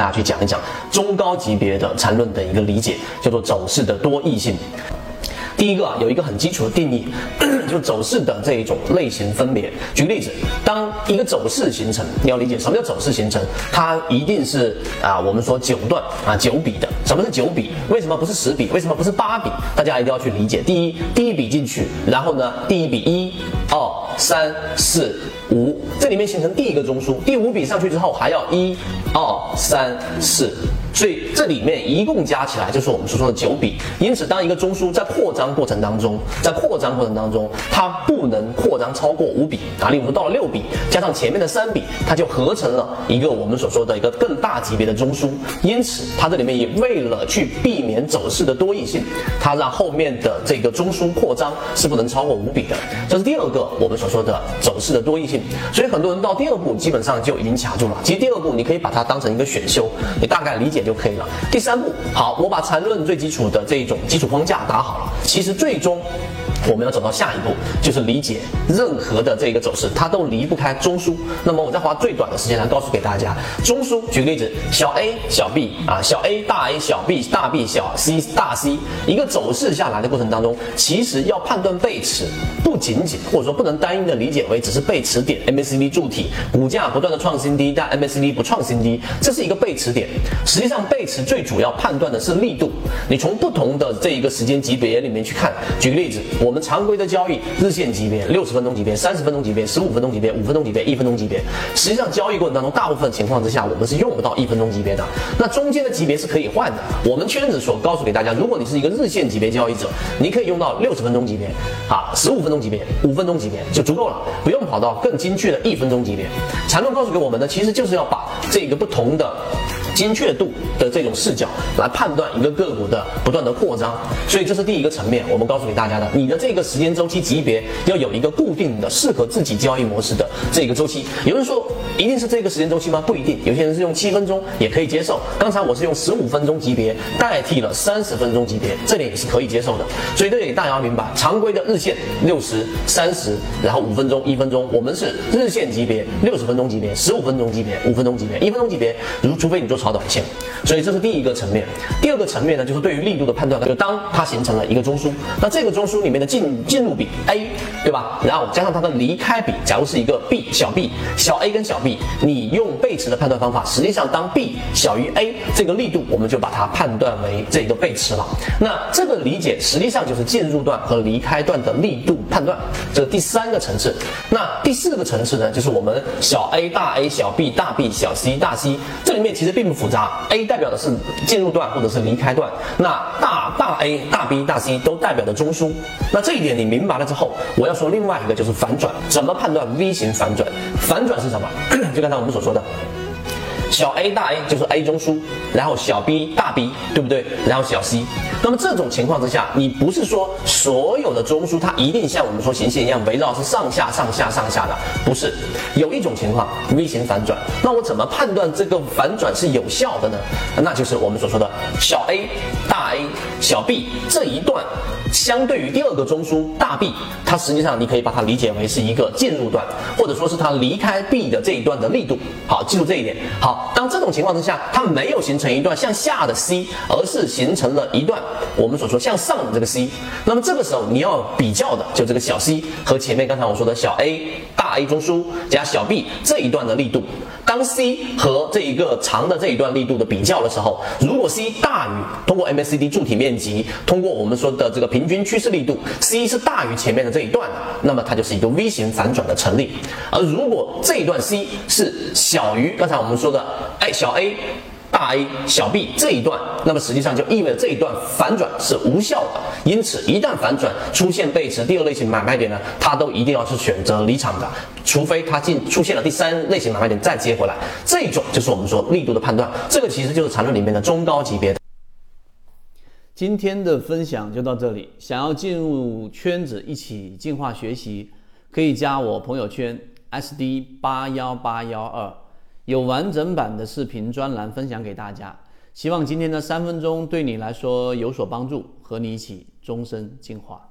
大家去讲一讲中高级别的缠论的一个理解，叫做走势的多异性。第一个啊，有一个很基础的定义，就是走势的这一种类型分别。举个例子，当一个走势形成，你要理解什么叫走势形成，它一定是啊，我们说九段啊九笔的。什么是九笔？为什么不是十笔？为什么不是八笔？大家一定要去理解。第一，第一笔进去，然后呢，第一笔一、二、三、四、五，这里面形成第一个中枢。第五笔上去之后，还要一、二、三、四。所以这里面一共加起来就是我们所说的九笔。因此，当一个中枢在扩张过程当中，在扩张过程当中，它不能扩张超过五笔啊。例如说到了六笔，加上前面的三笔，它就合成了一个我们所说的一个更大级别的中枢。因此，它这里面也为了去避免走势的多异性，它让后面的这个中枢扩张是不能超过五笔的。这是第二个我们所说的走势的多异性。所以很多人到第二步基本上就已经卡住了。其实第二步你可以把它当成一个选修，你大概理解。就可以了。第三步，好，我把缠论最基础的这一种基础框架打好了。其实最终。我们要走到下一步，就是理解任何的这个走势，它都离不开中枢。那么我再花最短的时间来告诉给大家，中枢。举个例子，小 a 小 b 啊，小 a 大 A 小 b 大 B 小 c 大 C，一个走势下来的过程当中，其实要判断背驰，不仅仅或者说不能单一的理解为只是背驰点 MACD 柱体股价不断的创新低，但 MACD 不创新低，这是一个背驰点。实际上背驰最主要判断的是力度。你从不同的这一个时间级别里面去看，举个例子，我。我们常规的交易，日线级别、六十分钟级别、三十分钟级别、十五分钟级别、五分钟级别、一分钟级别。实际上，交易过程当中，大部分情况之下，我们是用不到一分钟级别的。那中间的级别是可以换的。我们圈子所告诉给大家，如果你是一个日线级别交易者，你可以用到六十分钟级别，啊，十五分钟级别、五分钟级别就足够了，不用跑到更精确的一分钟级别。缠论告诉给我们的，其实就是要把这个不同的。精确度的这种视角来判断一个个股的不断的扩张，所以这是第一个层面，我们告诉给大家的，你的这个时间周期级别要有一个固定的适合自己交易模式的这个周期。有人说一定是这个时间周期吗？不一定，有些人是用七分钟也可以接受。刚才我是用十五分钟级别代替了三十分钟级别，这点也是可以接受的。所以这里大家要明白，常规的日线六十、三十，然后五分钟、一分钟，我们是日线级别六十分钟级别、十五分钟级别、五分钟级别、一分钟级别，如除非你做。超短线，所以这是第一个层面。第二个层面呢，就是对于力度的判断。就当它形成了一个中枢，那这个中枢里面的进进入比 A，对吧？然后加上它的离开比，假如是一个 B 小 B 小 A 跟小 B，你用背驰的判断方法，实际上当 B 小于 A 这个力度，我们就把它判断为这个背驰了。那这个理解实际上就是进入段和离开段的力度判断，这是第三个层次。那第四个层次呢，就是我们小 A 大 A 小 B 大 B 小 C 大 C，这里面其实并复杂，A 代表的是进入段或者是离开段，那大大 A、大 B、大 C 都代表的中枢。那这一点你明白了之后，我要说另外一个就是反转，怎么判断 V 型反转？反转是什么？就刚才我们所说的。小 a 大 A 就是 A 中枢，然后小 b 大 B 对不对？然后小 c，那么这种情况之下，你不是说所有的中枢它一定像我们说形线一样围绕是上下上下上下的，不是。有一种情况 V 型反转，那我怎么判断这个反转是有效的呢？那就是我们所说的小 a 大 A 小 b 这一段。相对于第二个中枢大 B，它实际上你可以把它理解为是一个进入段，或者说是它离开 B 的这一段的力度。好，记住这一点。好，当这种情况之下，它没有形成一段向下的 C，而是形成了一段我们所说向上的这个 C。那么这个时候你要比较的就这个小 c 和前面刚才我说的小 A 大 A 中枢加小 B 这一段的力度。当 C 和这一个长的这一段力度的比较的时候，如果 C 大于通过 MACD 柱体面积，通过我们说的这个平均趋势力度，C 是大于前面的这一段的，那么它就是一个 V 型反转的成立。而如果这一段 C 是小于刚才我们说的，哎，小 a。大 A 小 B 这一段，那么实际上就意味着这一段反转是无效的。因此，一旦反转出现背驰，第二类型买卖点呢，它都一定要是选择离场的，除非它进出现了第三类型买卖点再接回来。这种就是我们说力度的判断，这个其实就是缠论里面的中高级别。今天的分享就到这里，想要进入圈子一起进化学习，可以加我朋友圈 SD 八幺八幺二。有完整版的视频专栏分享给大家，希望今天的三分钟对你来说有所帮助，和你一起终身进化。